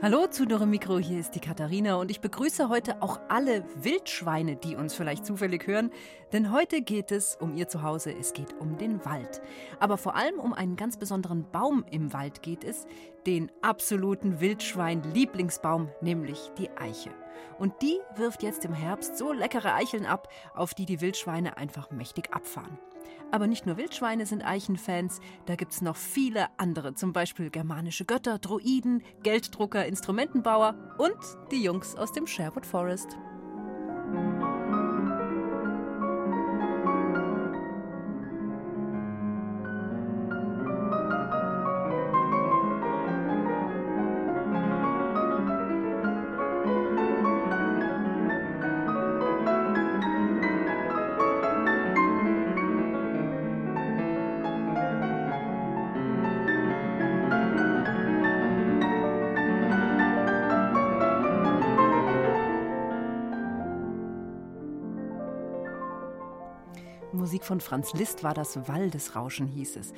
Hallo zu Dore Mikro, hier ist die Katharina und ich begrüße heute auch alle Wildschweine, die uns vielleicht zufällig hören, denn heute geht es um ihr Zuhause, es geht um den Wald. Aber vor allem um einen ganz besonderen Baum im Wald geht es, den absoluten Wildschwein-Lieblingsbaum, nämlich die Eiche. Und die wirft jetzt im Herbst so leckere Eicheln ab, auf die die Wildschweine einfach mächtig abfahren. Aber nicht nur Wildschweine sind Eichenfans, da gibt es noch viele andere, zum Beispiel germanische Götter, Droiden, Gelddrucker, Instrumentenbauer und die Jungs aus dem Sherwood Forest. Musik von Franz Liszt war das Waldesrauschen, hieß es.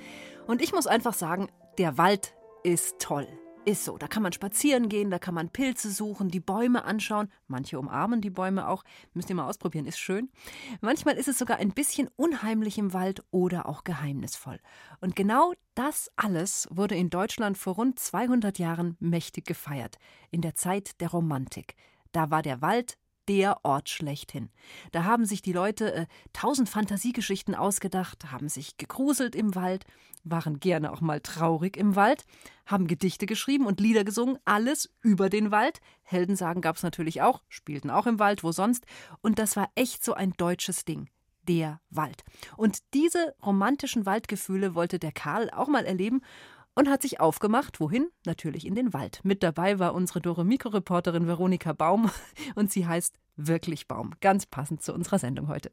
Und ich muss einfach sagen, der Wald ist toll. Ist so. Da kann man spazieren gehen, da kann man Pilze suchen, die Bäume anschauen. Manche umarmen die Bäume auch. Müsst ihr mal ausprobieren, ist schön. Manchmal ist es sogar ein bisschen unheimlich im Wald oder auch geheimnisvoll. Und genau das alles wurde in Deutschland vor rund 200 Jahren mächtig gefeiert. In der Zeit der Romantik. Da war der Wald der Ort schlechthin. Da haben sich die Leute äh, tausend Fantasiegeschichten ausgedacht, haben sich gegruselt im Wald, waren gerne auch mal traurig im Wald, haben Gedichte geschrieben und Lieder gesungen, alles über den Wald. Heldensagen gab es natürlich auch, spielten auch im Wald, wo sonst. Und das war echt so ein deutsches Ding. Der Wald. Und diese romantischen Waldgefühle wollte der Karl auch mal erleben und hat sich aufgemacht. Wohin? Natürlich in den Wald. Mit dabei war unsere Dore Mikro-Reporterin Veronika Baum und sie heißt wirklich Baum. Ganz passend zu unserer Sendung heute.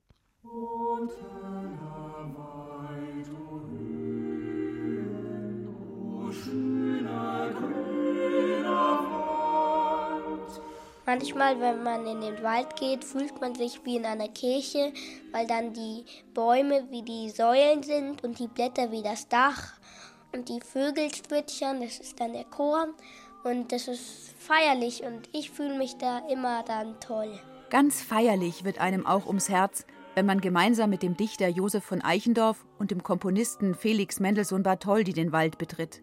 Manchmal, wenn man in den Wald geht, fühlt man sich wie in einer Kirche, weil dann die Bäume wie die Säulen sind und die Blätter wie das Dach und die Vögel zwitschern, das ist dann der Chor und das ist feierlich und ich fühle mich da immer dann toll. Ganz feierlich wird einem auch ums Herz, wenn man gemeinsam mit dem Dichter Josef von Eichendorff und dem Komponisten Felix Mendelssohn Bartholdy den Wald betritt.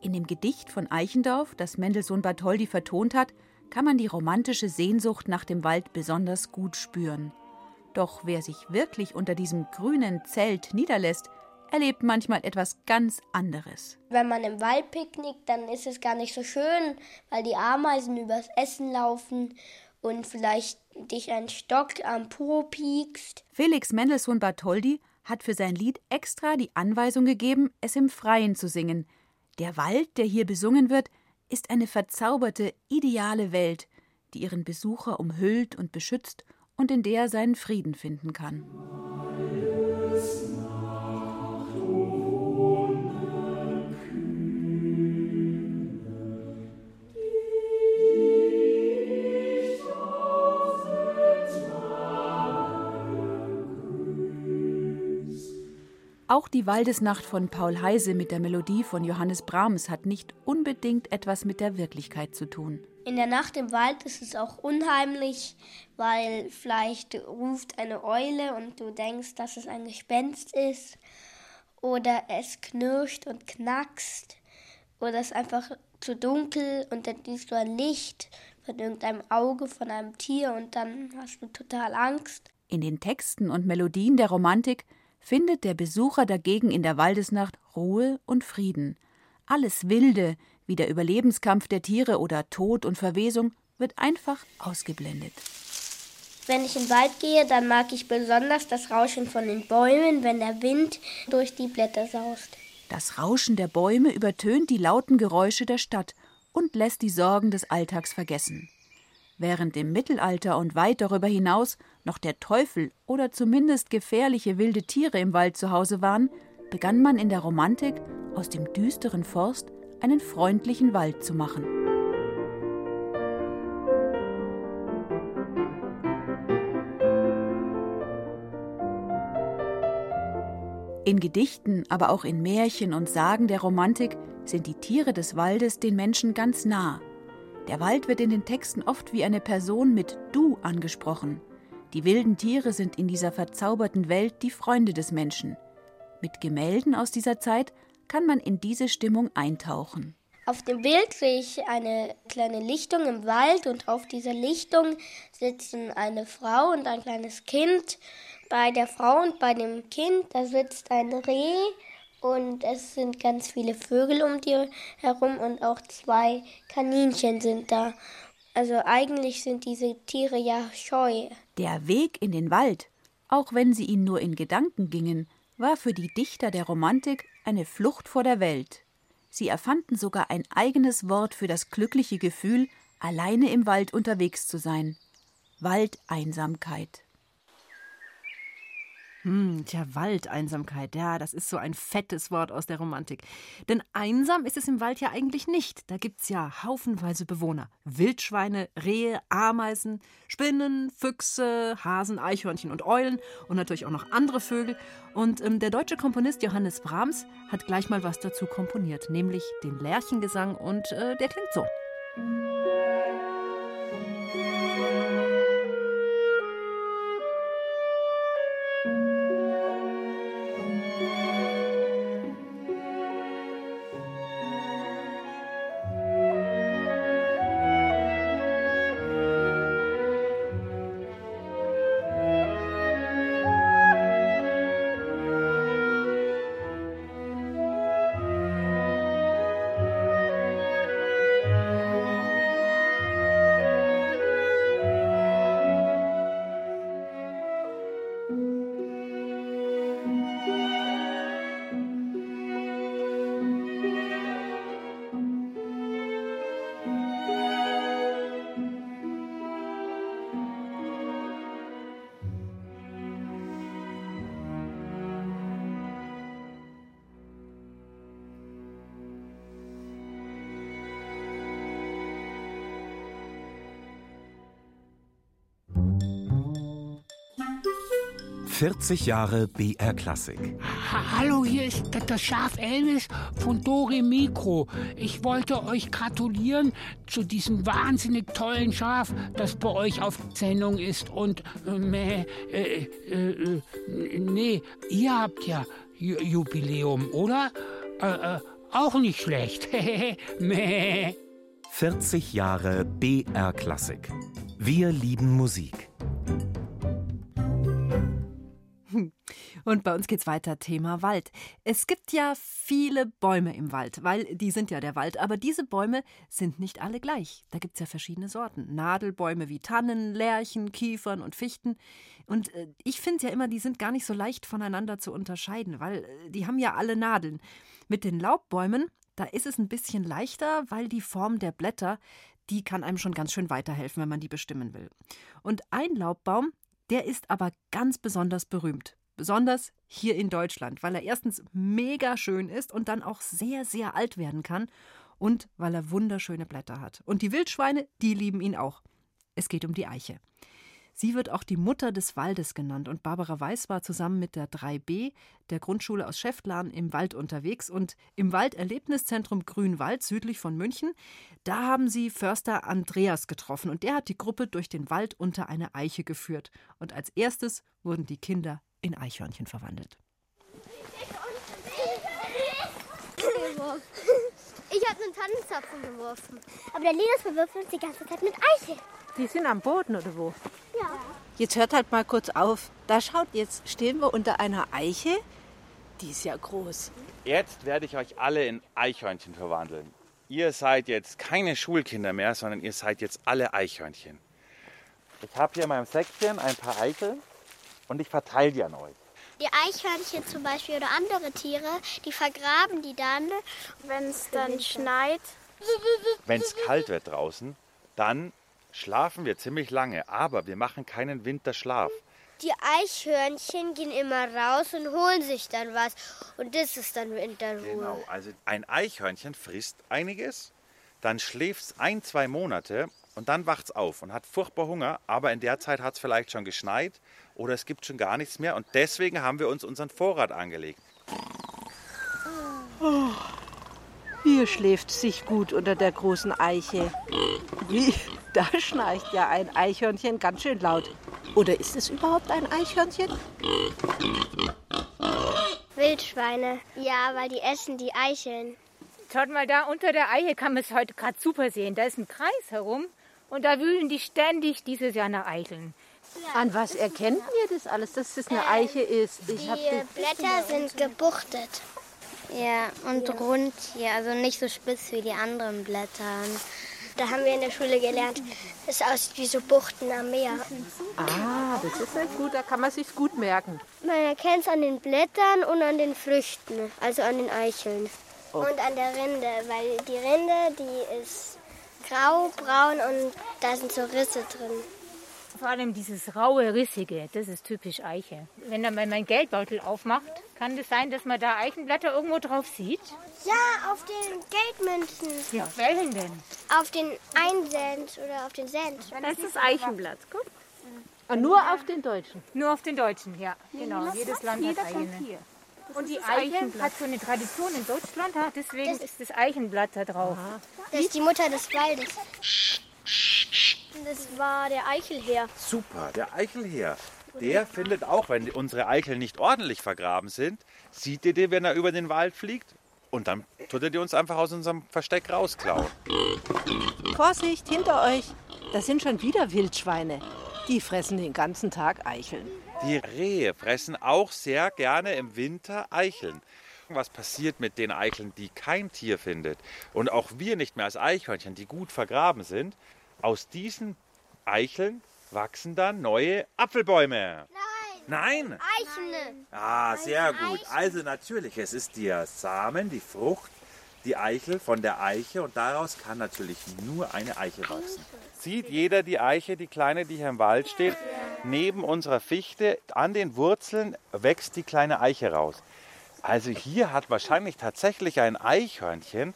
In dem Gedicht von Eichendorff, das Mendelssohn Bartholdy vertont hat, kann man die romantische Sehnsucht nach dem Wald besonders gut spüren. Doch wer sich wirklich unter diesem grünen Zelt niederlässt, erlebt manchmal etwas ganz anderes. Wenn man im Wald picknickt, dann ist es gar nicht so schön, weil die Ameisen übers Essen laufen und vielleicht dich ein Stock am Po piekst. Felix Mendelssohn Bartholdy hat für sein Lied extra die Anweisung gegeben, es im Freien zu singen. Der Wald, der hier besungen wird, ist eine verzauberte, ideale Welt, die ihren Besucher umhüllt und beschützt und in der er seinen Frieden finden kann. Auch die Waldesnacht von Paul Heise mit der Melodie von Johannes Brahms hat nicht unbedingt etwas mit der Wirklichkeit zu tun. In der Nacht im Wald ist es auch unheimlich, weil vielleicht ruft eine Eule und du denkst, dass es ein Gespenst ist. Oder es knirscht und knackst. Oder es ist einfach zu dunkel und dann siehst du ein Licht von irgendeinem Auge von einem Tier und dann hast du total Angst. In den Texten und Melodien der Romantik findet der Besucher dagegen in der Waldesnacht Ruhe und Frieden. Alles Wilde, wie der Überlebenskampf der Tiere oder Tod und Verwesung, wird einfach ausgeblendet. Wenn ich in den Wald gehe, dann mag ich besonders das Rauschen von den Bäumen, wenn der Wind durch die Blätter saust. Das Rauschen der Bäume übertönt die lauten Geräusche der Stadt und lässt die Sorgen des Alltags vergessen. Während im Mittelalter und weit darüber hinaus noch der Teufel oder zumindest gefährliche wilde Tiere im Wald zu Hause waren, begann man in der Romantik aus dem düsteren Forst einen freundlichen Wald zu machen. In Gedichten, aber auch in Märchen und Sagen der Romantik sind die Tiere des Waldes den Menschen ganz nah. Der Wald wird in den Texten oft wie eine Person mit Du angesprochen. Die wilden Tiere sind in dieser verzauberten Welt die Freunde des Menschen. Mit Gemälden aus dieser Zeit kann man in diese Stimmung eintauchen. Auf dem Bild sehe ich eine kleine Lichtung im Wald und auf dieser Lichtung sitzen eine Frau und ein kleines Kind. Bei der Frau und bei dem Kind, da sitzt ein Reh und es sind ganz viele Vögel um die herum und auch zwei Kaninchen sind da. Also eigentlich sind diese Tiere ja scheu. Der Weg in den Wald, auch wenn sie ihn nur in Gedanken gingen, war für die Dichter der Romantik eine Flucht vor der Welt. Sie erfanden sogar ein eigenes Wort für das glückliche Gefühl, alleine im Wald unterwegs zu sein. Waldeinsamkeit. Hm, tja, Waldeinsamkeit, ja, das ist so ein fettes Wort aus der Romantik. Denn einsam ist es im Wald ja eigentlich nicht. Da gibt's ja haufenweise Bewohner. Wildschweine, Rehe, Ameisen, Spinnen, Füchse, Hasen, Eichhörnchen und Eulen und natürlich auch noch andere Vögel. Und ähm, der deutsche Komponist Johannes Brahms hat gleich mal was dazu komponiert, nämlich den Lerchengesang und äh, der klingt so. Vierzig Jahre BR Klassik. Ha Hallo, hier ist das Schaf Elvis von Dore Mikro. Ich wollte euch gratulieren zu diesem wahnsinnig tollen Schaf, das bei euch auf Sendung ist. Und äh, äh, äh, nee, ihr habt ja Ju Jubiläum, oder? Äh, äh, auch nicht schlecht. Meh. 40 Jahre BR Klassik. Wir lieben Musik. Und bei uns geht's weiter, Thema Wald. Es gibt ja viele Bäume im Wald, weil die sind ja der Wald, aber diese Bäume sind nicht alle gleich. Da gibt's ja verschiedene Sorten. Nadelbäume wie Tannen, Lärchen, Kiefern und Fichten. Und äh, ich finde ja immer, die sind gar nicht so leicht voneinander zu unterscheiden, weil äh, die haben ja alle Nadeln. Mit den Laubbäumen, da ist es ein bisschen leichter, weil die Form der Blätter, die kann einem schon ganz schön weiterhelfen, wenn man die bestimmen will. Und ein Laubbaum, der ist aber ganz besonders berühmt. Besonders hier in Deutschland, weil er erstens mega schön ist und dann auch sehr, sehr alt werden kann und weil er wunderschöne Blätter hat. Und die Wildschweine, die lieben ihn auch. Es geht um die Eiche. Sie wird auch die Mutter des Waldes genannt und Barbara Weiß war zusammen mit der 3B der Grundschule aus Schäftlarn im Wald unterwegs und im Walderlebniszentrum Grünwald südlich von München, da haben sie Förster Andreas getroffen und der hat die Gruppe durch den Wald unter eine Eiche geführt und als erstes wurden die Kinder in Eichhörnchen verwandelt. Ich habe einen Tannenzapfen geworfen. Aber der Linus verwirft uns die ganze Zeit mit Eiche. Die sind am Boden oder wo? Ja. Jetzt hört halt mal kurz auf. Da schaut, jetzt stehen wir unter einer Eiche. Die ist ja groß. Jetzt werde ich euch alle in Eichhörnchen verwandeln. Ihr seid jetzt keine Schulkinder mehr, sondern ihr seid jetzt alle Eichhörnchen. Ich habe hier in meinem Säckchen ein paar Eichel und ich verteile die an euch. Die Eichhörnchen zum Beispiel oder andere Tiere, die vergraben die dann, wenn es dann schneit. Wenn es kalt wird draußen, dann schlafen wir ziemlich lange, aber wir machen keinen Winterschlaf. die Eichhörnchen gehen immer raus und holen sich dann was. Und das ist dann Winterruhe. Genau, also ein Eichhörnchen frisst einiges, dann schläft es ein, zwei Monate und dann wacht es auf und hat furchtbar Hunger, aber in der Zeit hat es vielleicht schon geschneit oder es gibt schon gar nichts mehr und deswegen haben wir uns unseren Vorrat angelegt. Oh, hier schläft sich gut unter der großen Eiche. Wie, da schnarcht ja ein Eichhörnchen ganz schön laut. Oder ist es überhaupt ein Eichhörnchen? Wildschweine. Ja, weil die essen die Eicheln. Schaut mal, da unter der Eiche kann man es heute gerade super sehen. Da ist ein Kreis herum und da wühlen die ständig dieses Jahr nach Eicheln. An was erkennt ihr das alles, dass das eine Eiche ist? Ich die Blätter sind gebuchtet. Ja, und ja. rund hier, also nicht so spitz wie die anderen Blätter. Da haben wir in der Schule gelernt, es aussieht wie so Buchten am Meer. Ah, das ist ja gut, da kann man sich gut merken. Man erkennt es an den Blättern und an den Früchten, also an den Eicheln. Oh. Und an der Rinde, weil die Rinde, die ist grau, braun und da sind so Risse drin. Vor allem dieses raue, rissige, das ist typisch Eiche. Wenn man meinen Geldbeutel aufmacht, kann es das sein, dass man da Eichenblätter irgendwo drauf sieht? Ja, auf den Geldmünzen. Ja, welchen denn? Auf den 1 Cent oder auf den Cent. Das ist das Eichenblatt, guck. Und nur auf den Deutschen? Nur auf den Deutschen, ja. Genau, jedes Land hat eigene. Und die Eiche hat so eine Tradition in Deutschland, deswegen ist das Eichenblatt da drauf. Das ist die Mutter des Waldes. Das war der Eichelheer. Super, der Eichelheer. Der findet auch, wenn unsere Eichel nicht ordentlich vergraben sind, sieht ihr den, wenn er über den Wald fliegt? Und dann tut er die uns einfach aus unserem Versteck rausklauen. Vorsicht, hinter euch! Das sind schon wieder Wildschweine. Die fressen den ganzen Tag Eicheln. Die Rehe fressen auch sehr gerne im Winter Eicheln. Was passiert mit den Eicheln, die kein Tier findet? Und auch wir nicht mehr als Eichhörnchen, die gut vergraben sind. Aus diesen Eicheln wachsen dann neue Apfelbäume. Nein. Nein? Eichen. Ah, sehr gut. Also natürlich, es ist der Samen, die Frucht, die Eichel von der Eiche und daraus kann natürlich nur eine Eiche wachsen. Sieht jeder die Eiche, die kleine, die hier im Wald steht? Neben unserer Fichte, an den Wurzeln wächst die kleine Eiche raus. Also hier hat wahrscheinlich tatsächlich ein Eichhörnchen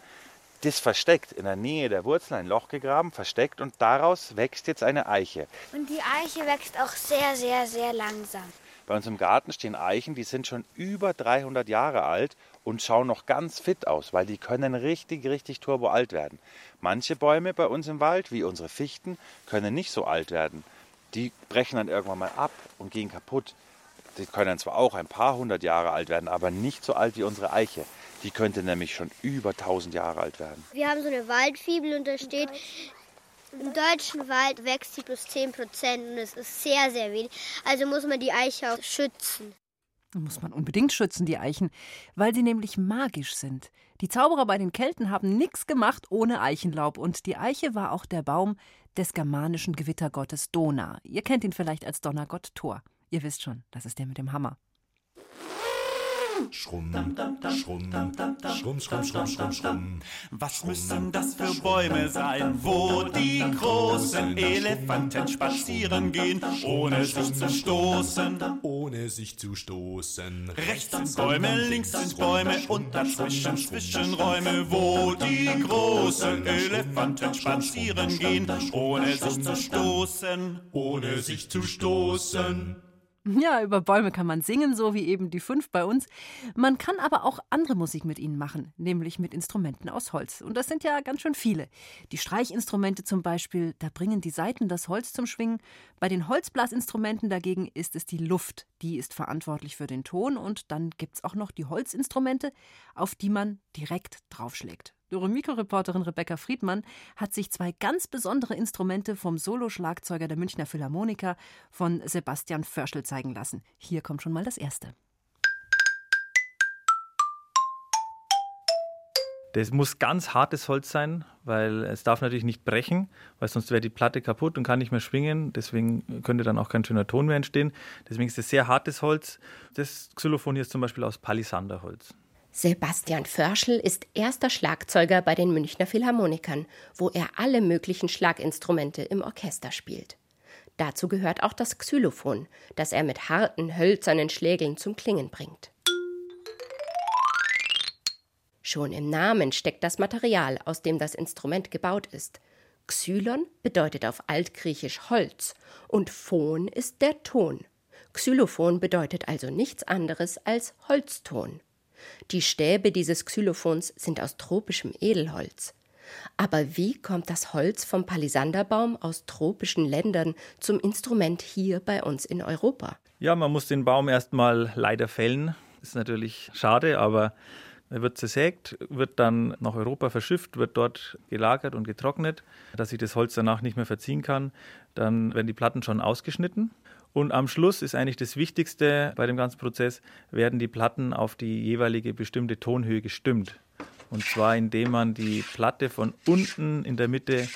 das versteckt, in der Nähe der Wurzeln ein Loch gegraben, versteckt und daraus wächst jetzt eine Eiche. Und die Eiche wächst auch sehr, sehr, sehr langsam. Bei uns im Garten stehen Eichen, die sind schon über 300 Jahre alt und schauen noch ganz fit aus, weil die können richtig, richtig turbo alt werden. Manche Bäume bei uns im Wald, wie unsere Fichten, können nicht so alt werden. Die brechen dann irgendwann mal ab und gehen kaputt. Die können zwar auch ein paar hundert Jahre alt werden, aber nicht so alt wie unsere Eiche. Die könnte nämlich schon über 1000 Jahre alt werden. Wir haben so eine Waldfibel und da steht, im deutschen Wald wächst sie plus 10 Prozent und es ist sehr, sehr wenig. Also muss man die Eiche auch schützen. Muss man unbedingt schützen, die Eichen, weil sie nämlich magisch sind. Die Zauberer bei den Kelten haben nichts gemacht ohne Eichenlaub und die Eiche war auch der Baum des germanischen Gewittergottes Dona. Ihr kennt ihn vielleicht als Donnergott Thor. Ihr wisst schon, das ist der mit dem Hammer. Schrumm, schrumm, schrumm, schrumm, schrumm, schrumm, schrumm. Was müssen das für Bäume sein, wo die großen Elefanten spazieren gehen, ohne sich zu stoßen? Ohne sich zu stoßen. Rechts sind Bäume, links sind Bäume und dazwischen Zwischenräume, wo die großen Elefanten spazieren gehen, ohne sich zu stoßen. Ohne sich zu stoßen. Ja, über Bäume kann man singen, so wie eben die fünf bei uns. Man kann aber auch andere Musik mit ihnen machen, nämlich mit Instrumenten aus Holz. Und das sind ja ganz schön viele. Die Streichinstrumente zum Beispiel, da bringen die Saiten das Holz zum Schwingen. Bei den Holzblasinstrumenten dagegen ist es die Luft, die ist verantwortlich für den Ton. Und dann gibt es auch noch die Holzinstrumente, auf die man direkt draufschlägt. Eure Mikroreporterin Rebecca Friedmann hat sich zwei ganz besondere Instrumente vom Soloschlagzeuger der Münchner Philharmoniker von Sebastian Förschel zeigen lassen. Hier kommt schon mal das erste. Das muss ganz hartes Holz sein, weil es darf natürlich nicht brechen, weil sonst wäre die Platte kaputt und kann nicht mehr schwingen. Deswegen könnte dann auch kein schöner Ton mehr entstehen. Deswegen ist es sehr hartes Holz. Das Xylophon hier ist zum Beispiel aus Palisanderholz. Sebastian Förschel ist erster Schlagzeuger bei den Münchner Philharmonikern, wo er alle möglichen Schlaginstrumente im Orchester spielt. Dazu gehört auch das Xylophon, das er mit harten, hölzernen Schlägeln zum Klingen bringt. Schon im Namen steckt das Material, aus dem das Instrument gebaut ist. Xylon bedeutet auf Altgriechisch Holz und Phon ist der Ton. Xylophon bedeutet also nichts anderes als Holzton. Die Stäbe dieses Xylophons sind aus tropischem Edelholz. Aber wie kommt das Holz vom Palisanderbaum aus tropischen Ländern zum Instrument hier bei uns in Europa? Ja, man muss den Baum erstmal leider fällen. Ist natürlich schade, aber er wird zersägt, wird dann nach Europa verschifft, wird dort gelagert und getrocknet, dass sich das Holz danach nicht mehr verziehen kann. Dann werden die Platten schon ausgeschnitten. Und am Schluss ist eigentlich das Wichtigste bei dem ganzen Prozess, werden die Platten auf die jeweilige bestimmte Tonhöhe gestimmt. Und zwar indem man die Platte von unten in der Mitte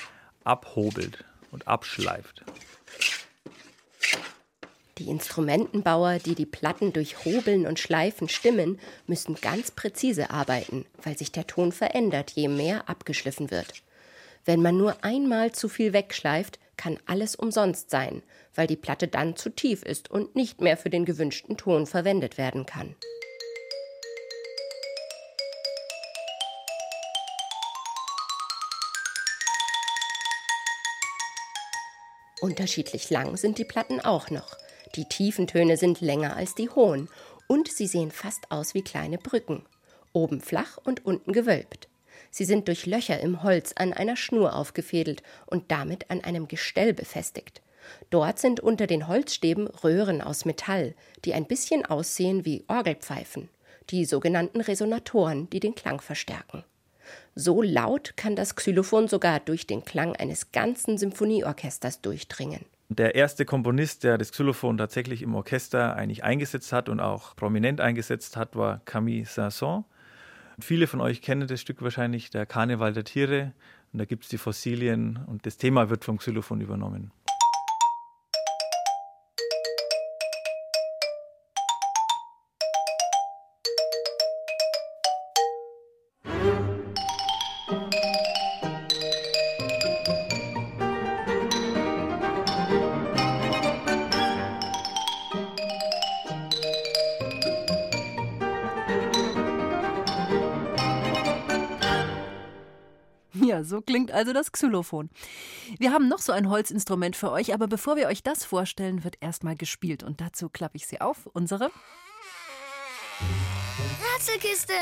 abhobelt und abschleift. Die Instrumentenbauer, die die Platten durch Hobeln und Schleifen stimmen, müssen ganz präzise arbeiten, weil sich der Ton verändert, je mehr abgeschliffen wird. Wenn man nur einmal zu viel wegschleift, kann alles umsonst sein, weil die Platte dann zu tief ist und nicht mehr für den gewünschten Ton verwendet werden kann. Unterschiedlich lang sind die Platten auch noch. Die tiefen Töne sind länger als die hohen und sie sehen fast aus wie kleine Brücken, oben flach und unten gewölbt. Sie sind durch Löcher im Holz an einer Schnur aufgefädelt und damit an einem Gestell befestigt. Dort sind unter den Holzstäben Röhren aus Metall, die ein bisschen aussehen wie Orgelpfeifen, die sogenannten Resonatoren, die den Klang verstärken. So laut kann das Xylophon sogar durch den Klang eines ganzen Symphonieorchesters durchdringen. Der erste Komponist, der das Xylophon tatsächlich im Orchester eigentlich eingesetzt hat und auch prominent eingesetzt hat, war Camille Saint-Saëns. Viele von euch kennen das Stück wahrscheinlich, der Karneval der Tiere. Und da gibt es die Fossilien und das Thema wird vom Xylophon übernommen. Ja, so klingt also das Xylophon. Wir haben noch so ein Holzinstrument für euch, aber bevor wir euch das vorstellen, wird erstmal gespielt. Und dazu klappe ich sie auf. Unsere Rätselkiste!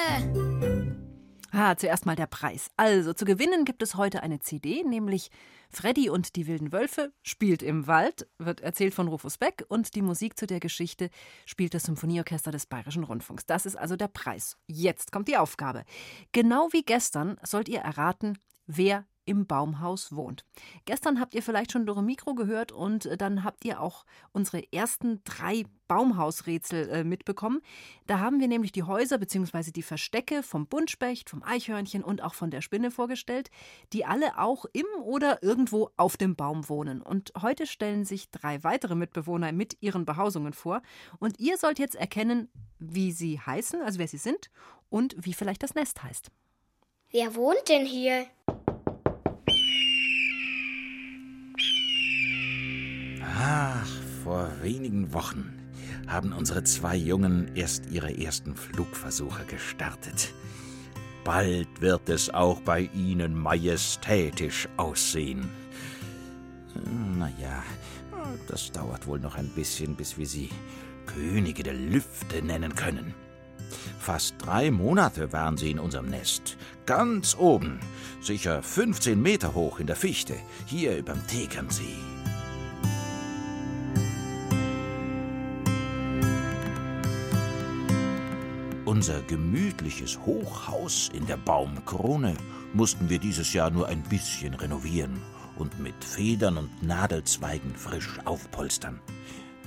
Ah, zuerst mal der Preis. Also, zu gewinnen gibt es heute eine CD, nämlich Freddy und die wilden Wölfe spielt im Wald, wird erzählt von Rufus Beck und die Musik zu der Geschichte spielt das Symphonieorchester des Bayerischen Rundfunks. Das ist also der Preis. Jetzt kommt die Aufgabe. Genau wie gestern sollt ihr erraten, wer im Baumhaus wohnt. Gestern habt ihr vielleicht schon Dore Mikro gehört und äh, dann habt ihr auch unsere ersten drei Baumhausrätsel äh, mitbekommen. Da haben wir nämlich die Häuser bzw. die Verstecke vom Buntspecht, vom Eichhörnchen und auch von der Spinne vorgestellt, die alle auch im oder irgendwo auf dem Baum wohnen. Und heute stellen sich drei weitere Mitbewohner mit ihren Behausungen vor und ihr sollt jetzt erkennen, wie sie heißen, also wer sie sind und wie vielleicht das Nest heißt. Wer wohnt denn hier? Ach, vor wenigen Wochen haben unsere zwei Jungen erst ihre ersten Flugversuche gestartet. Bald wird es auch bei ihnen majestätisch aussehen. Naja, das dauert wohl noch ein bisschen, bis wir sie Könige der Lüfte nennen können. Fast drei Monate waren sie in unserem Nest. Ganz oben, sicher 15 Meter hoch in der Fichte, hier überm Tegernsee. Unser gemütliches Hochhaus in der Baumkrone mussten wir dieses Jahr nur ein bisschen renovieren und mit Federn und Nadelzweigen frisch aufpolstern.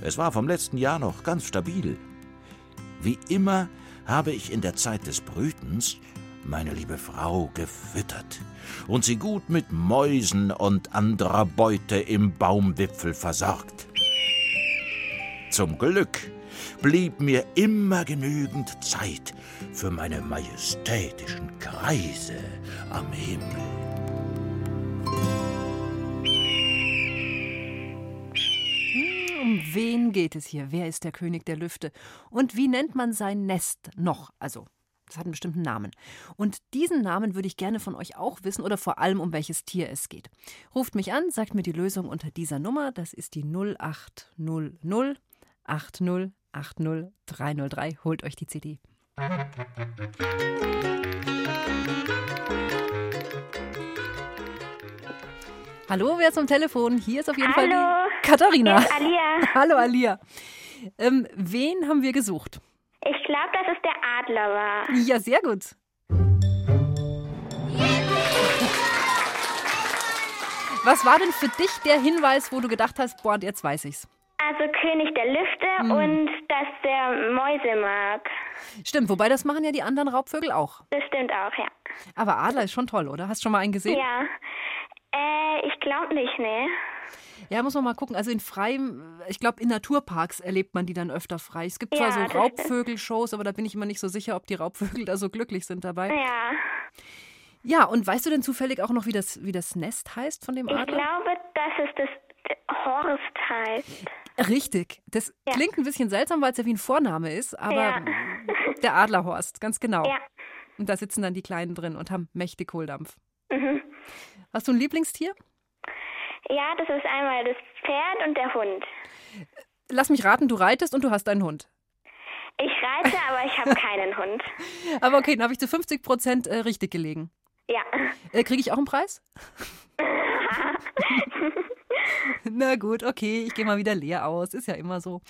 Es war vom letzten Jahr noch ganz stabil. Wie immer habe ich in der Zeit des Brütens meine liebe Frau gefüttert und sie gut mit Mäusen und anderer Beute im Baumwipfel versorgt. Zum Glück blieb mir immer genügend Zeit für meine majestätischen Kreise am Himmel. Wen geht es hier? Wer ist der König der Lüfte? Und wie nennt man sein Nest noch? Also, das hat einen bestimmten Namen. Und diesen Namen würde ich gerne von euch auch wissen oder vor allem, um welches Tier es geht. Ruft mich an, sagt mir die Lösung unter dieser Nummer. Das ist die 0800 80 80 303. Holt euch die CD. Hallo, wer ist am Telefon? Hier ist auf jeden Hallo. Fall die Katharina. Ist Alia. Hallo Alia. Ähm, wen haben wir gesucht? Ich glaube, dass es der Adler war. Ja, sehr gut. Was war denn für dich der Hinweis, wo du gedacht hast, boah, jetzt weiß ich's? Also König der Lüfte Hm. und dass der Mäuse mag. Stimmt, wobei das machen ja die anderen Raubvögel auch. Das stimmt auch, ja. Aber Adler ist schon toll, oder? Hast du schon mal einen gesehen? Ja. Äh, ich glaube nicht, ne? Ja, muss man mal gucken. Also in freiem, ich glaube, in Naturparks erlebt man die dann öfter frei. Es gibt zwar Ja, so das stimmt. Raubvögelshows, aber da bin ich immer nicht so sicher, ob die Raubvögel da so glücklich sind dabei. Ja. Ja, und weißt du denn zufällig auch noch, wie das, wie das Nest heißt von dem Ich Adler? glaube, dass es das Horst heißt. Richtig. Das klingt ein bisschen seltsam, weil es ja wie ein Vorname ist, aber Ja. der Adlerhorst, ganz genau. Ja. Und da sitzen dann die Kleinen drin und haben mächtig Kohldampf. Mhm. Hast du ein Lieblingstier? Ja, das ist einmal das Pferd und der Hund. Lass mich raten, du reitest und du hast einen Hund. Ich reite, aber ich habe keinen Hund. Aber okay, dann habe ich zu 50 Prozent äh, richtig gelegen. Ja. Äh, Kriege ich auch einen Preis? Na gut, okay, ich gehe mal wieder leer aus. Ist ja immer so.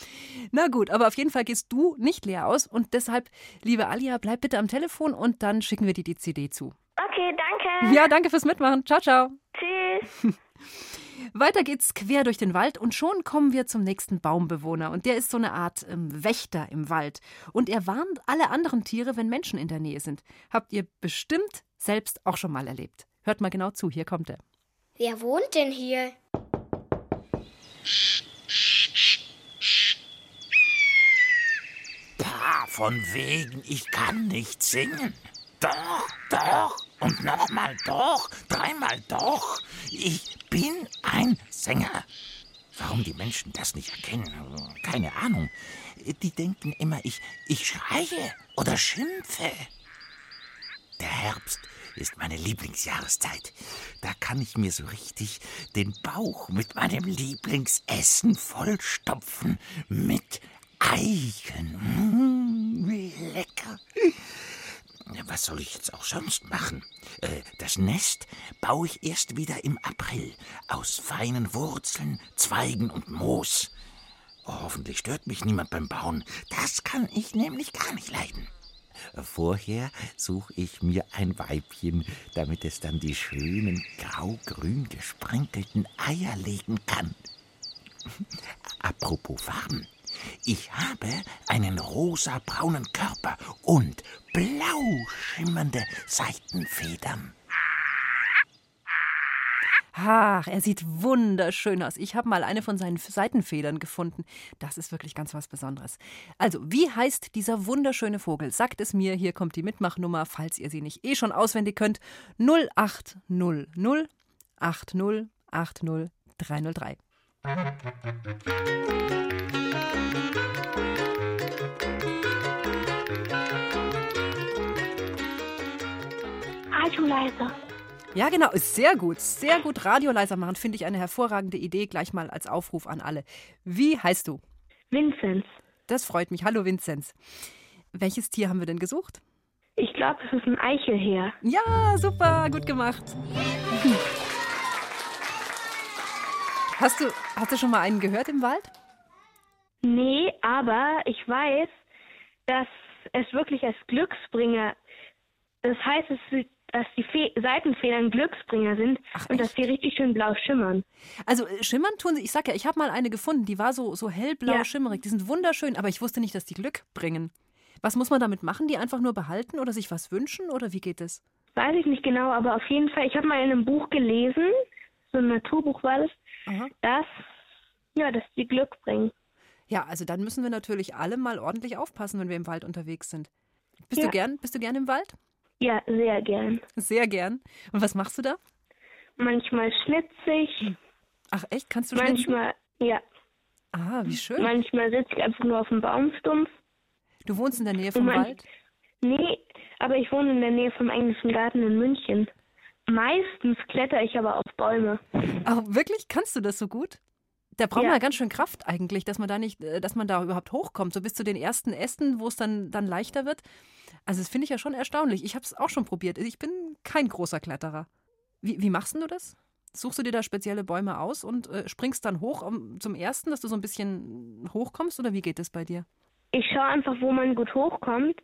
Na gut, aber auf jeden Fall gehst du nicht leer aus und deshalb, liebe Alia, bleib bitte am Telefon und dann schicken wir dir die CD zu. Okay, danke. Ja, danke fürs Mitmachen. Ciao, ciao. Tschüss. Weiter geht's quer durch den Wald und schon kommen wir zum nächsten Baumbewohner. Und der ist so eine Art ähm, Wächter im Wald. Und er warnt alle anderen Tiere, wenn Menschen in der Nähe sind. Habt ihr bestimmt selbst auch schon mal erlebt. Hört mal genau zu, hier kommt er. Wer wohnt denn hier? Pah, von wegen, ich kann nicht singen. Doch, doch und nochmal doch, dreimal doch. Ich bin ein Sänger. Warum die Menschen das nicht erkennen, keine Ahnung. Die denken immer, ich, ich schreie oder schimpfe. Der Herbst ist meine Lieblingsjahreszeit. Da kann ich mir so richtig den Bauch mit meinem Lieblingsessen vollstopfen. Mit Eichen. Mm, wie lecker. Was soll ich jetzt auch sonst machen? Äh, das Nest baue ich erst wieder im April aus feinen Wurzeln, Zweigen und Moos. Oh, hoffentlich stört mich niemand beim Bauen. Das kann ich nämlich gar nicht leiden. Vorher suche ich mir ein Weibchen, damit es dann die schönen grau-grün gesprenkelten Eier legen kann. Apropos Farben. Ich habe einen rosabraunen Körper und blau schimmernde Seitenfedern. Ach, er sieht wunderschön aus. Ich habe mal eine von seinen Seitenfedern gefunden. Das ist wirklich ganz was Besonderes. Also, wie heißt dieser wunderschöne Vogel? Sagt es mir. Hier kommt die Mitmachnummer, falls ihr sie nicht eh schon auswendig könnt. 0800 80 80 303. Radio leiser. Ja, genau, ist sehr gut. Sehr gut Radio leiser machen, finde ich eine hervorragende Idee, gleich mal als Aufruf an alle. Wie heißt du? Vinzenz. Das freut mich. Hallo, Vinzenz. Welches Tier haben wir denn gesucht? Ich glaube, es ist ein Eichelheer. Ja, super, gut gemacht. Hast du, hast du schon mal einen gehört im Wald? Nee, aber ich weiß, dass es wirklich als Glücksbringer, das heißt, dass die Fe Seitenfedern Glücksbringer sind und dass die richtig schön blau schimmern. Also äh, schimmern tun sie, ich sag ja, ich habe mal eine gefunden, die war so, so hellblau Ja. schimmerig. Die sind wunderschön, aber ich wusste nicht, dass die Glück bringen. Was muss man damit machen? Die einfach nur behalten oder sich was wünschen oder wie geht es? Weiß ich nicht genau, aber auf jeden Fall, ich habe mal in einem Buch gelesen, so ein Naturbuch war das, dass, ja, dass die Glück bringen. Ja, also dann müssen wir natürlich alle mal ordentlich aufpassen, wenn wir im Wald unterwegs sind. Bist Ja. du gern, bist du gern im Wald? Ja, sehr gern. Sehr gern. Und was machst du da? Manchmal schnitze ich. Ach echt, kannst du schnitzen? Manchmal, ja. Ah, wie schön. Manchmal sitze ich einfach nur auf dem Baumstumpf. Du wohnst in der Nähe vom Wald? Nee, aber ich wohne in der Nähe vom Englischen Garten in München. Meistens kletter ich aber auf Bäume. Ach, wirklich? Kannst du das so gut? Da braucht Ja. man ganz schön Kraft eigentlich, dass man da nicht, äh, dass man da überhaupt hochkommt, so bis zu den ersten Ästen, wo es dann, dann leichter wird. Also das finde ich ja schon erstaunlich. Ich habe es auch schon probiert. Ich bin kein großer Kletterer. Wie, wie machst denn du das? Suchst du dir da spezielle Bäume aus und äh, springst dann hoch um, zum ersten, dass du so ein bisschen hochkommst oder wie geht es bei dir? Ich schaue einfach, wo man gut hochkommt.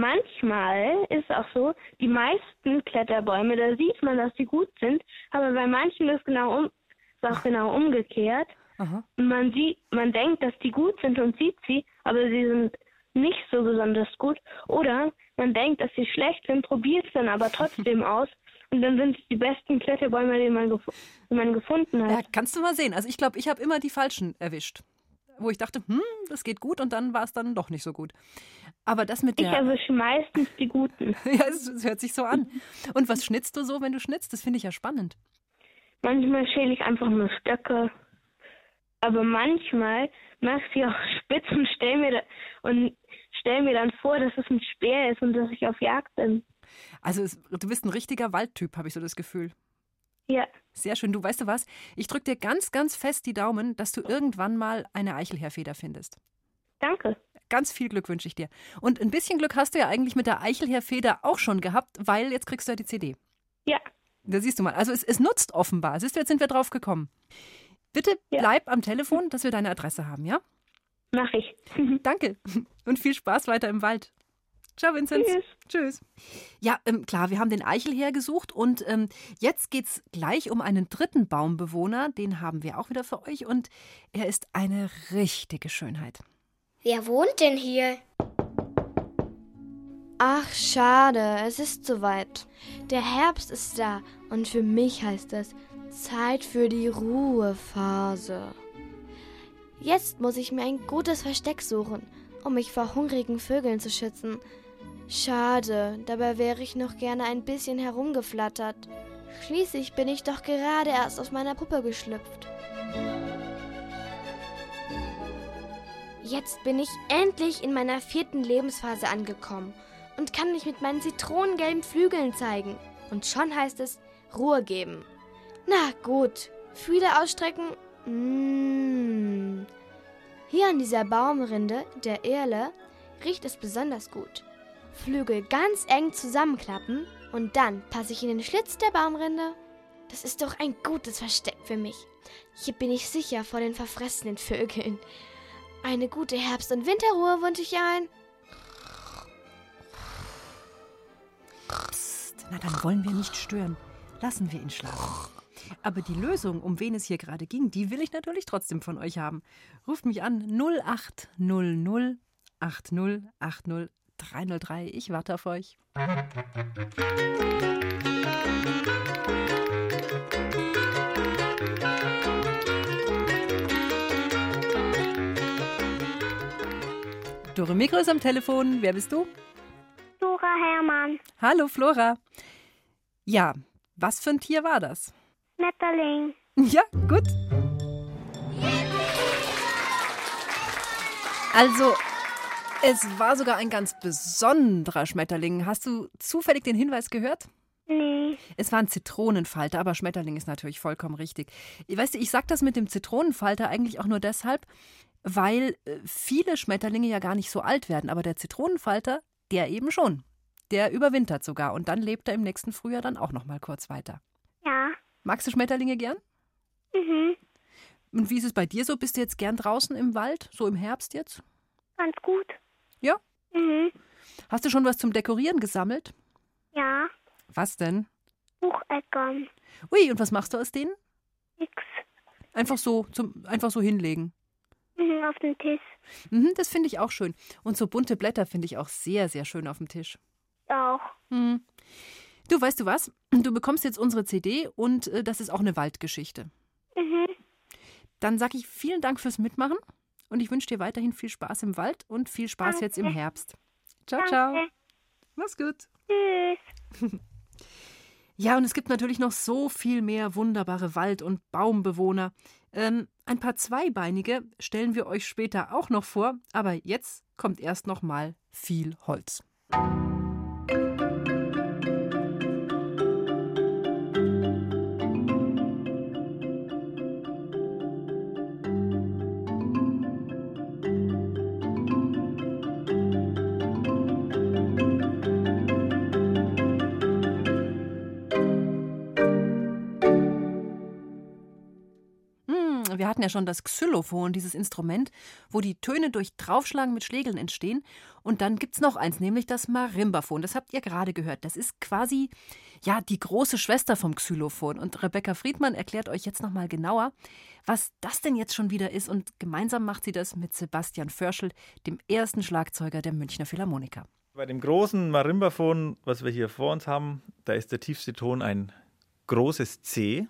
Manchmal ist es auch so, die meisten Kletterbäume, da sieht man, dass sie gut sind, aber bei manchen ist genau um, ist auch genau umgekehrt. Und man sieht, man denkt, dass die gut sind und sieht sie, aber sie sind nicht so besonders gut. Oder man denkt, dass sie schlecht sind, probiert es dann aber trotzdem aus und dann sind es die besten Kletterbäume, die man, gef die man gefunden hat. Ja, kannst du mal sehen. Also ich glaube, ich habe immer die falschen erwischt. Wo ich dachte, hm, das geht gut und dann war es dann doch nicht so gut. Aber das mit Ich der. erwische meistens die guten. ja, es, es hört sich so an. Und was schnitzt du so, wenn du schnitzt? Das finde ich ja spannend. Manchmal schäle ich einfach nur Stöcke. Aber manchmal mache ich sie auch spitz und stell mir, da, und stell mir dann vor, dass es ein Speer ist und dass ich auf Jagd bin. Also es, du bist ein richtiger Waldtyp, habe ich so das Gefühl. Ja. Sehr schön. Du weißt du was? Ich drücke dir ganz, ganz fest die Daumen, dass du irgendwann mal eine Eichelheerfeder findest. Danke. Ganz viel Glück wünsche ich dir. Und ein bisschen Glück hast du ja eigentlich mit der Eichelheerfeder auch schon gehabt, weil jetzt kriegst du ja die CD. Ja. Da siehst du mal. Also es, es nutzt offenbar. Siehst du, jetzt sind wir drauf gekommen. Bitte bleib am Telefon, dass wir deine Adresse haben, ja? Mach ich. Danke. Und viel Spaß weiter im Wald. Ciao, Vinzenz. Tschüss. Tschüss. Ja, ähm, klar, wir haben den Eichelheer gesucht und ähm, jetzt geht's gleich um einen dritten Baumbewohner. Den haben wir auch wieder für euch und er ist eine richtige Schönheit. Wer wohnt denn hier? Ach, schade, es ist soweit. Der Herbst ist da und für mich heißt es Zeit für die Ruhephase. Jetzt muss ich mir ein gutes Versteck suchen, um mich vor hungrigen Vögeln zu schützen. Schade, dabei wäre ich noch gerne ein bisschen herumgeflattert. Schließlich bin ich doch gerade erst aus meiner Puppe geschlüpft. Jetzt bin ich endlich in meiner vierten Lebensphase angekommen und kann mich mit meinen zitronengelben Flügeln zeigen. Und schon heißt es Ruhe geben. Na gut, Fühler ausstrecken. Mmh. Hier an dieser Baumrinde, der Erle, riecht es besonders gut. Flügel ganz eng zusammenklappen und dann passe ich in den Schlitz der Baumrinde. Das ist doch ein gutes Versteck für mich. Hier bin ich sicher vor den verfressenen Vögeln. Eine gute Herbst- und Winterruhe wünsche ich ein. Psst, na dann wollen wir nicht stören. Lassen wir ihn schlafen. Aber die Lösung, um wen es hier gerade ging, die will ich natürlich trotzdem von euch haben. Ruft mich an 0800 80 80 303. Ich warte auf euch. Dore Mikro ist am Telefon. Wer bist du? Dora Hermann. Hallo Flora. Ja, was für ein Tier war das? Schmetterling. Ja, gut. Also, es war sogar ein ganz besonderer Schmetterling. Hast du zufällig den Hinweis gehört? Nee. Es war ein Zitronenfalter, aber Schmetterling ist natürlich vollkommen richtig. Weißt du, ich sage das mit dem Zitronenfalter eigentlich auch nur deshalb, weil äh, viele Schmetterlinge ja gar nicht so alt werden. Aber der Zitronenfalter, der eben schon. Der überwintert sogar und dann lebt er im nächsten Frühjahr dann auch noch mal kurz weiter. Ja. Magst du Schmetterlinge gern? Mhm. Und wie ist es bei dir so? Bist du jetzt gern draußen im Wald, so im Herbst jetzt? Ganz gut. Mhm. Hast du schon was zum Dekorieren gesammelt? Ja. Was denn? Bucheckern. Ui, und was machst du aus denen? Nix. Einfach so, zum, einfach so hinlegen. Mhm, auf den Tisch. Mhm, das finde ich auch schön. Und so bunte Blätter finde ich auch sehr, sehr schön auf dem Tisch. Auch. Mhm. Du, weißt du was? Du bekommst jetzt unsere CD und äh, das ist auch eine Waldgeschichte. Mhm. Dann sage ich vielen Dank fürs Mitmachen und ich wünsche dir weiterhin viel Spaß im Wald und viel Spaß Danke. jetzt im Herbst. Ciao, Danke. ciao. Mach's gut. Tschüss. Ja, und es gibt natürlich noch so viel mehr wunderbare Wald- und Baumbewohner. Ähm, ein paar Zweibeinige stellen wir euch später auch noch vor, aber jetzt kommt erst noch mal viel Holz. Hatten ja schon das Xylophon, dieses Instrument, wo die Töne durch Draufschlagen mit Schlägeln entstehen. Und dann gibt es noch eins, nämlich das Marimbaphon. Das habt ihr gerade gehört. Das ist quasi ja die große Schwester vom Xylophon. Und Rebecca Friedmann erklärt euch jetzt nochmal genauer, was das denn jetzt schon wieder ist. Und gemeinsam macht sie das mit Sebastian Förschel, dem ersten Schlagzeuger der Münchner Philharmoniker. Bei dem großen Marimbaphon, was wir hier vor uns haben, da ist der tiefste Ton ein großes C.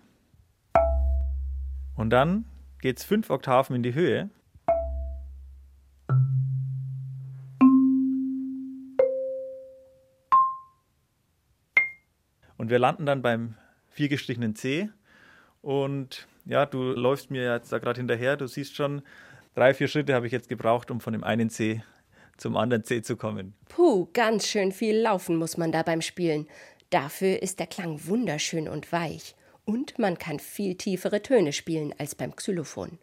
Und dann geht es fünf Oktaven in die Höhe. Und wir landen dann beim viergestrichenen C. Und ja, du läufst mir jetzt da gerade hinterher. Du siehst schon, drei, vier Schritte habe ich jetzt gebraucht, um von dem einen C zum anderen C zu kommen. Puh, ganz schön viel laufen muss man da beim Spielen. Dafür ist der Klang wunderschön und weich und man kann viel tiefere Töne spielen als beim Xylophon.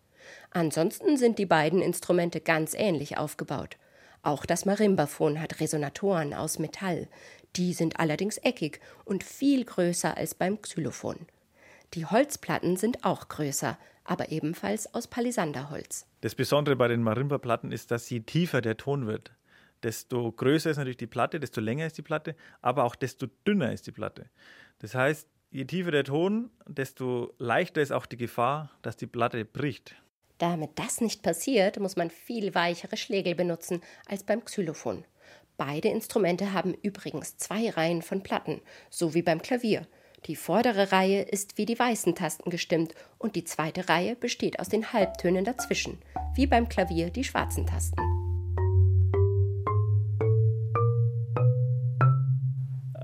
Ansonsten sind die beiden Instrumente ganz ähnlich aufgebaut. Auch das Marimbaphon hat Resonatoren aus Metall. Die sind allerdings eckig und viel größer als beim Xylophon. Die Holzplatten sind auch größer, aber ebenfalls aus Palisanderholz. Das Besondere bei den Marimba-Platten ist, dass je tiefer der Ton wird, desto größer ist natürlich die Platte, desto länger ist die Platte, aber auch desto dünner ist die Platte. Das heißt, je tiefer der Ton, desto leichter ist auch die Gefahr, dass die Platte bricht. Damit das nicht passiert, muss man viel weichere Schlägel benutzen als beim Xylophon. Beide Instrumente haben übrigens zwei Reihen von Platten, so wie beim Klavier. Die vordere Reihe ist wie die weißen Tasten gestimmt und die zweite Reihe besteht aus den Halbtönen dazwischen, wie beim Klavier die schwarzen Tasten.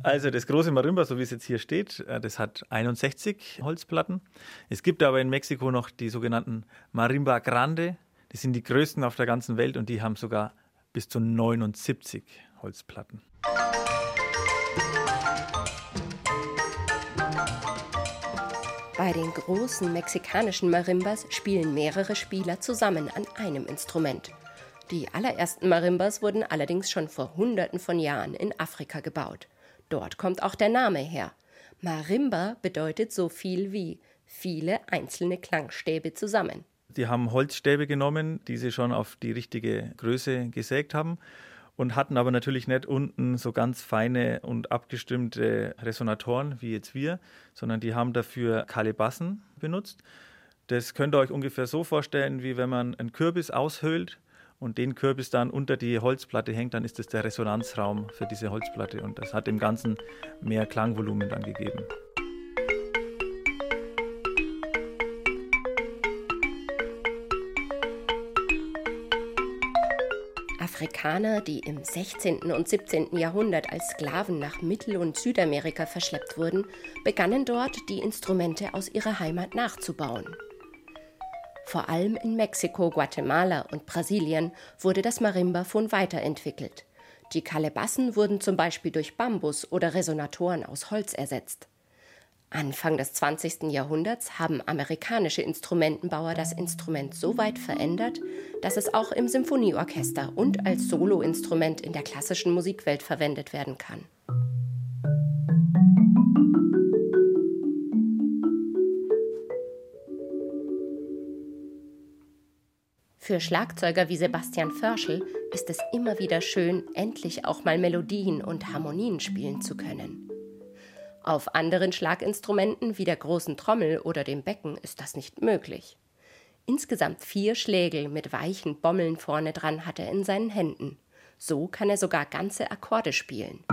Also das große Marimba, so wie es jetzt hier steht, äh, das hat 61 Holzplatten. Es gibt aber in Mexiko noch die sogenannten Marimba Grande. Die sind die größten auf der ganzen Welt und die haben sogar bis zu 79 Holzplatten. Bei den großen mexikanischen Marimbas spielen mehrere Spieler zusammen an einem Instrument. Die allerersten Marimbas wurden allerdings schon vor Hunderten von Jahren in Afrika gebaut. Dort kommt auch der Name her. Marimba bedeutet so viel wie viele einzelne Klangstäbe zusammen. Die haben Holzstäbe genommen, die sie schon auf die richtige Größe gesägt haben und hatten aber natürlich nicht unten so ganz feine und abgestimmte Resonatoren wie jetzt wir, sondern die haben dafür Kalebassen benutzt. Das könnt ihr euch ungefähr so vorstellen, wie wenn man einen Kürbis aushöhlt und den Kürbis dann unter die Holzplatte hängt, dann ist das der Resonanzraum für diese Holzplatte und das hat dem Ganzen mehr Klangvolumen dann gegeben. Afrikaner, die im 16. und 17. Jahrhundert als Sklaven nach Mittel- und Südamerika verschleppt wurden, begannen dort, die Instrumente aus ihrer Heimat nachzubauen. Vor allem in Mexiko, Guatemala und Brasilien wurde das Marimbaphon weiterentwickelt. Die Kalebassen wurden zum Beispiel durch Bambus oder Resonatoren aus Holz ersetzt. Anfang des 20. Jahrhunderts haben amerikanische Instrumentenbauer das Instrument so weit verändert, dass es auch im Symphonieorchester und als Soloinstrument in der klassischen Musikwelt verwendet werden kann. Für Schlagzeuger wie Sebastian Förschel ist es immer wieder schön, endlich auch mal Melodien und Harmonien spielen zu können. Auf anderen Schlaginstrumenten wie der großen Trommel oder dem Becken ist das nicht möglich. Insgesamt vier Schlägel mit weichen Bommeln vorne dran hat er in seinen Händen. So kann er sogar ganze Akkorde spielen.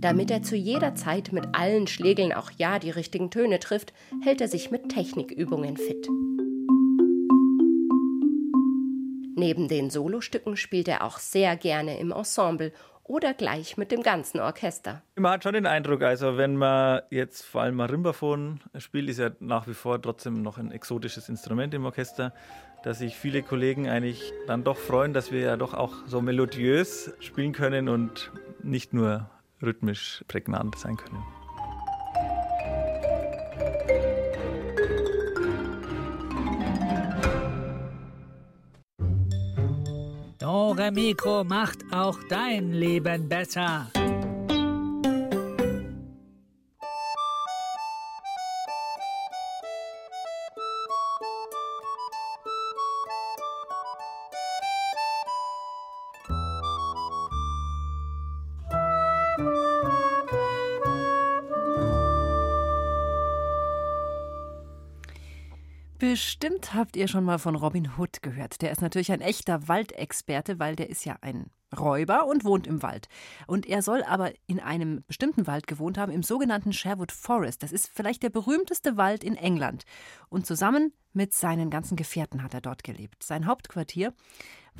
Damit er zu jeder Zeit mit allen Schlägeln auch ja die richtigen Töne trifft, hält er sich mit Technikübungen fit. Neben den Solostücken spielt er auch sehr gerne im Ensemble oder gleich mit dem ganzen Orchester. Man hat schon den Eindruck, also wenn man jetzt vor allem Marimbaphon spielt, ist ja nach wie vor trotzdem noch ein exotisches Instrument im Orchester, dass sich viele Kollegen eigentlich dann doch freuen, dass wir ja doch auch so melodiös spielen können und nicht nur rhythmisch prägnant sein können. Dore Mikro macht auch dein Leben besser. Bestimmt habt ihr schon mal von Robin Hood gehört. Der ist natürlich ein echter Waldexperte, weil der ist ja ein Räuber und wohnt im Wald. Und er soll aber in einem bestimmten Wald gewohnt haben, im sogenannten Sherwood Forest. Das ist vielleicht der berühmteste Wald in England. Und zusammen mit seinen ganzen Gefährten hat er dort gelebt. Sein Hauptquartier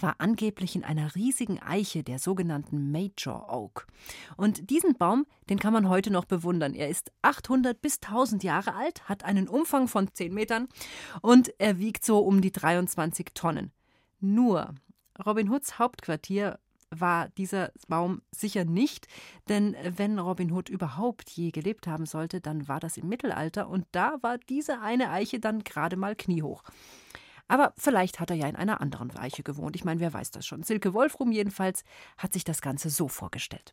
war angeblich in einer riesigen Eiche, der sogenannten Major Oak. Und diesen Baum, den kann man heute noch bewundern. Er ist 800 bis 1000 Jahre alt, hat einen Umfang von 10 Metern und er wiegt so um die 23 Tonnen. Nur Robin Hoods Hauptquartier war dieser Baum sicher nicht, denn wenn Robin Hood überhaupt je gelebt haben sollte, dann war das im Mittelalter und da war diese eine Eiche dann gerade mal kniehoch. Aber vielleicht hat er ja in einer anderen Weiche gewohnt. Ich meine, wer weiß das schon. Silke Wolfrum jedenfalls hat sich das Ganze so vorgestellt.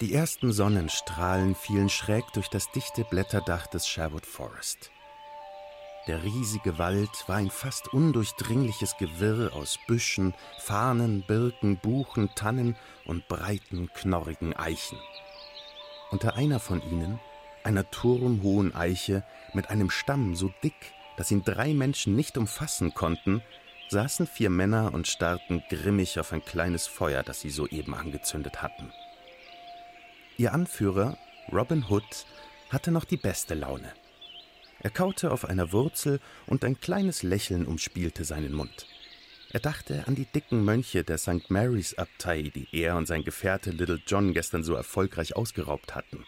Die ersten Sonnenstrahlen fielen schräg durch das dichte Blätterdach des Sherwood Forest. Der riesige Wald war ein fast undurchdringliches Gewirr aus Büschen, Farnen, Birken, Buchen, Tannen und breiten, knorrigen Eichen. Unter einer von ihnen einer turmhohen Eiche mit einem Stamm so dick, dass ihn drei Menschen nicht umfassen konnten, saßen vier Männer und starrten grimmig auf ein kleines Feuer, das sie soeben angezündet hatten. Ihr Anführer, Robin Hood, hatte noch die beste Laune. Er kaute auf einer Wurzel und ein kleines Lächeln umspielte seinen Mund. Er dachte an die dicken Mönche der St. Mary's Abtei, die er und sein Gefährte Little John gestern so erfolgreich ausgeraubt hatten.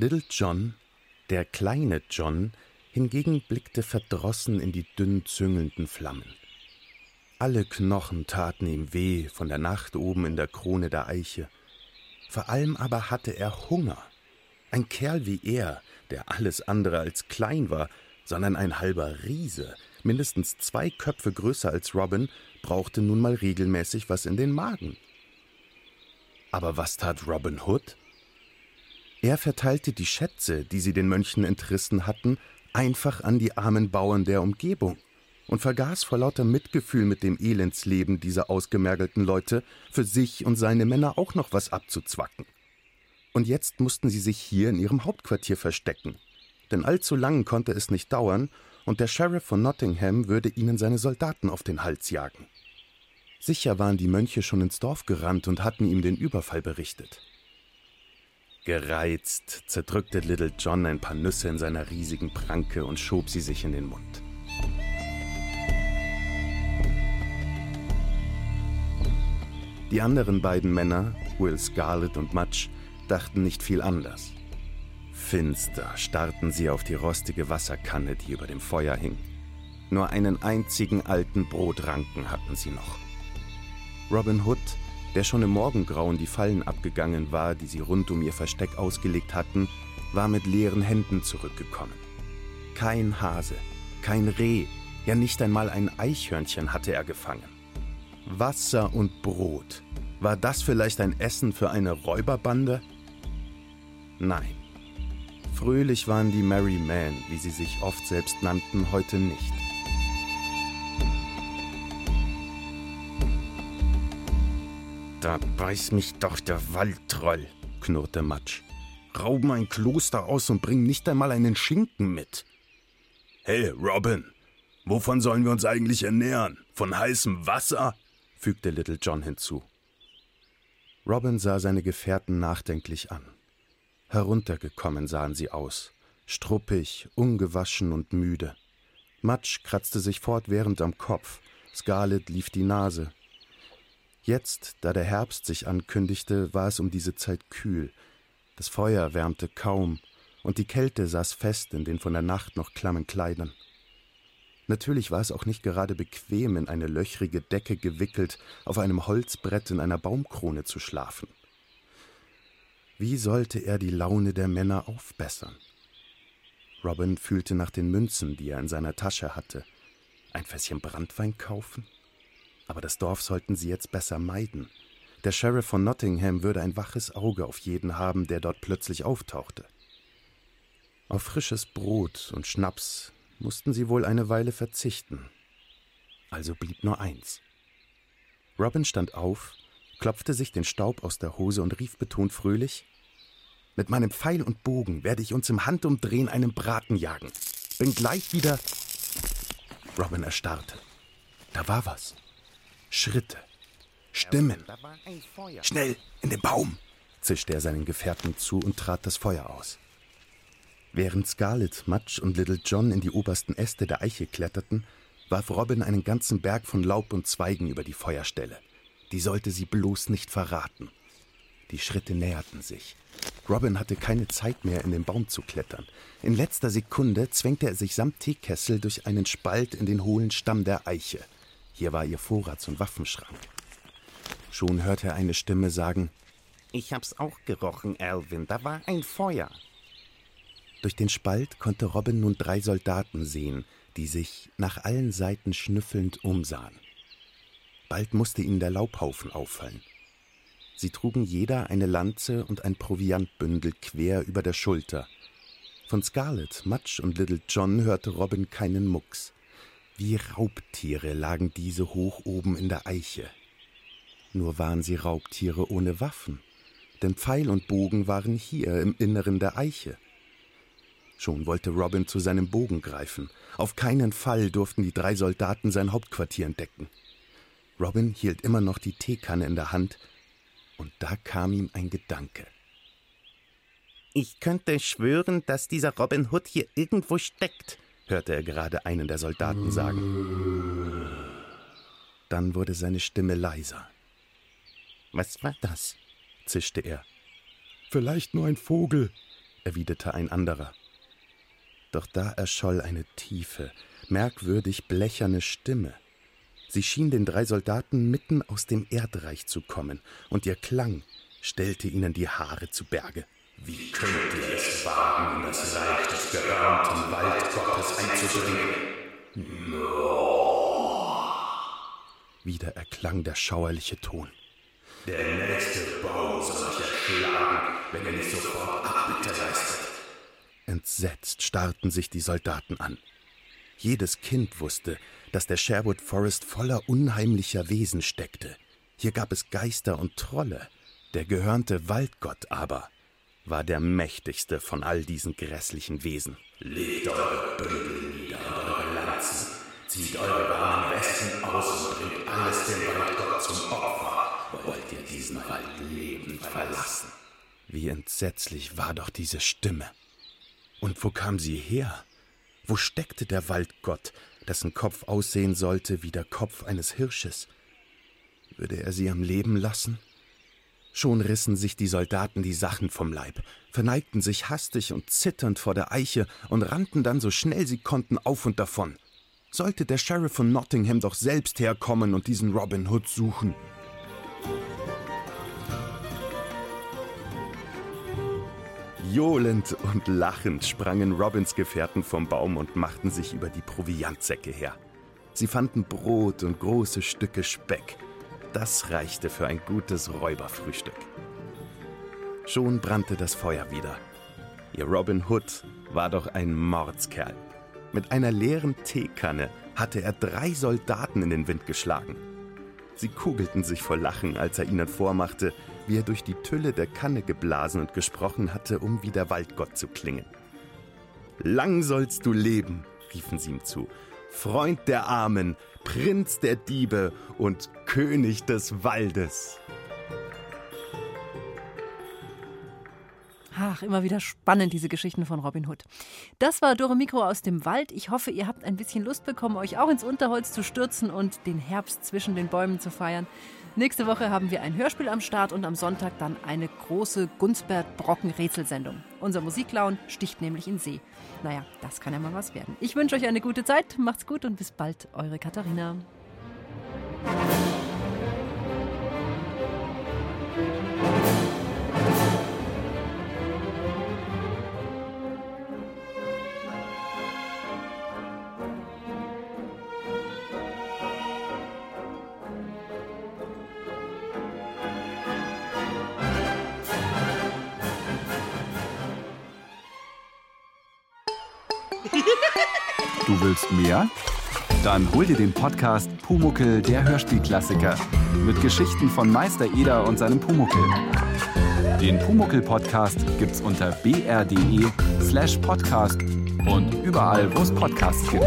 Little John, der kleine John, hingegen blickte verdrossen in die dünn züngelnden Flammen. Alle Knochen taten ihm weh von der Nacht oben in der Krone der Eiche. Vor allem aber hatte er Hunger. Ein Kerl wie er, der alles andere als klein war, sondern ein halber Riese, mindestens zwei Köpfe größer als Robin, brauchte nun mal regelmäßig was in den Magen. Aber was tat Robin Hood? Er verteilte die Schätze, die sie den Mönchen entrissen hatten, einfach an die armen Bauern der Umgebung und vergaß vor lauter Mitgefühl mit dem Elendsleben dieser ausgemergelten Leute, für sich und seine Männer auch noch was abzuzwacken. Und jetzt mussten sie sich hier in ihrem Hauptquartier verstecken, denn allzu lang konnte es nicht dauern, und der Sheriff von Nottingham würde ihnen seine Soldaten auf den Hals jagen. Sicher waren die Mönche schon ins Dorf gerannt und hatten ihm den Überfall berichtet. Gereizt zerdrückte Little John ein paar Nüsse in seiner riesigen Pranke und schob sie sich in den Mund. Die anderen beiden Männer, Will Scarlett und Mudge, dachten nicht viel anders. Finster starrten sie auf die rostige Wasserkanne, die über dem Feuer hing. Nur einen einzigen alten Brotranken hatten sie noch. Robin Hood der schon im Morgengrauen die Fallen abgegangen war, die sie rund um ihr Versteck ausgelegt hatten, war mit leeren Händen zurückgekommen. Kein Hase, kein Reh, ja nicht einmal ein Eichhörnchen hatte er gefangen. Wasser und Brot. War das vielleicht ein Essen für eine Räuberbande? Nein. Fröhlich waren die Merry Men, wie sie sich oft selbst nannten, heute nicht. Da beiß mich doch der Waldtroll, knurrte Matsch. Rauben ein Kloster aus und bringen nicht einmal einen Schinken mit. Hey, Robin, wovon sollen wir uns eigentlich ernähren? Von heißem Wasser? fügte Little John hinzu. Robin sah seine Gefährten nachdenklich an. Heruntergekommen sahen sie aus, struppig, ungewaschen und müde. Matsch kratzte sich fortwährend am Kopf, Scarlett lief die Nase. Jetzt, da der Herbst sich ankündigte, war es um diese Zeit kühl. Das Feuer wärmte kaum, und die Kälte saß fest in den von der Nacht noch klammen Kleidern. Natürlich war es auch nicht gerade bequem, in eine löchrige Decke gewickelt, auf einem Holzbrett in einer Baumkrone zu schlafen. Wie sollte er die Laune der Männer aufbessern? Robin fühlte nach den Münzen, die er in seiner Tasche hatte. Ein Fässchen Brandwein kaufen? Aber das Dorf sollten sie jetzt besser meiden. Der Sheriff von Nottingham würde ein waches Auge auf jeden haben, der dort plötzlich auftauchte. Auf frisches Brot und Schnaps mussten sie wohl eine Weile verzichten. Also blieb nur eins. Robin stand auf, klopfte sich den Staub aus der Hose und rief betont fröhlich Mit meinem Pfeil und Bogen werde ich uns im Handumdrehen einen Braten jagen. Bin gleich wieder. Robin erstarrte. Da war was. Schritte. Stimmen. Schnell, in den Baum, zischte er seinen Gefährten zu und trat das Feuer aus. Während Scarlett, Matsch und Little John in die obersten Äste der Eiche kletterten, warf Robin einen ganzen Berg von Laub und Zweigen über die Feuerstelle. Die sollte sie bloß nicht verraten. Die Schritte näherten sich. Robin hatte keine Zeit mehr, in den Baum zu klettern. In letzter Sekunde zwängte er sich samt Teekessel durch einen Spalt in den hohlen Stamm der Eiche. Hier war ihr Vorrats- und Waffenschrank. Schon hörte er eine Stimme sagen: Ich hab's auch gerochen, Alvin. Da war ein Feuer. Durch den Spalt konnte Robin nun drei Soldaten sehen, die sich nach allen Seiten schnüffelnd umsahen. Bald musste ihnen der Laubhaufen auffallen. Sie trugen jeder eine Lanze und ein Proviantbündel quer über der Schulter. Von Scarlett, Matsch und Little John hörte Robin keinen Mucks. Wie Raubtiere lagen diese hoch oben in der Eiche. Nur waren sie Raubtiere ohne Waffen, denn Pfeil und Bogen waren hier im Inneren der Eiche. Schon wollte Robin zu seinem Bogen greifen. Auf keinen Fall durften die drei Soldaten sein Hauptquartier entdecken. Robin hielt immer noch die Teekanne in der Hand, und da kam ihm ein Gedanke. Ich könnte schwören, dass dieser Robin Hood hier irgendwo steckt, hörte er gerade einen der Soldaten sagen. Dann wurde seine Stimme leiser. Was war das? zischte er. Vielleicht nur ein Vogel, erwiderte ein anderer. Doch da erscholl eine tiefe, merkwürdig blecherne Stimme. Sie schien den drei Soldaten mitten aus dem Erdreich zu kommen, und ihr Klang stellte ihnen die Haare zu Berge. Wie könnt ihr es wagen, in das Reich des gehörnten Waldgottes einzudringen? Wieder erklang der schauerliche Ton. Der nächste Baum soll euch erschlagen, wenn ihr nicht sofort Abbitte leistet. Entsetzt starrten sich die Soldaten an. Jedes Kind wusste, dass der Sherwood Forest voller unheimlicher Wesen steckte. Hier gab es Geister und Trolle. Der gehörnte Waldgott aber war der mächtigste von all diesen grässlichen Wesen. Legt eure Bündel nieder und eure Lanzen, zieht eure warmen Westen aus und bringt alles dem Waldgott zum Opfer. Wollt ihr diesen Wald lebend verlassen? Wie entsetzlich war doch diese Stimme. Und wo kam sie her? Wo steckte der Waldgott, dessen Kopf aussehen sollte wie der Kopf eines Hirsches? Würde er sie am Leben lassen? Schon rissen sich die Soldaten die Sachen vom Leib, verneigten sich hastig und zitternd vor der Eiche und rannten dann so schnell sie konnten auf und davon. Sollte der Sheriff von Nottingham doch selbst herkommen und diesen Robin Hood suchen. Johlend und lachend sprangen Robins Gefährten vom Baum und machten sich über die Proviantsäcke her. Sie fanden Brot und große Stücke Speck. Das reichte für ein gutes Räuberfrühstück. Schon brannte das Feuer wieder. Ihr Robin Hood war doch ein Mordskerl. Mit einer leeren Teekanne hatte er drei Soldaten in den Wind geschlagen. Sie kugelten sich vor Lachen, als er ihnen vormachte, wie er durch die Tülle der Kanne geblasen und gesprochen hatte, um wie der Waldgott zu klingen. Lang sollst du leben, riefen sie ihm zu, Freund der Armen, Prinz der Diebe und König des Waldes. Ach, immer wieder spannend, diese Geschichten von Robin Hood. Das war Dore Mikro aus dem Wald. Ich hoffe, ihr habt ein bisschen Lust bekommen, euch auch ins Unterholz zu stürzen und den Herbst zwischen den Bäumen zu feiern. Nächste Woche haben wir ein Hörspiel am Start und am Sonntag dann eine große Gunsbert-Brocken-Rätselsendung. Unser Musiklauen sticht nämlich in See. Naja, das kann ja mal was werden. Ich wünsche euch eine gute Zeit, macht's gut und bis bald, eure Katharina. Mehr? Dann hol dir den Podcast Pumuckel, der Hörspielklassiker. Mit Geschichten von Meister Eder und seinem Pumuckel. Den Pumuckel-Podcast gibt's unter br.de slash podcast und überall, wo es Podcasts gibt.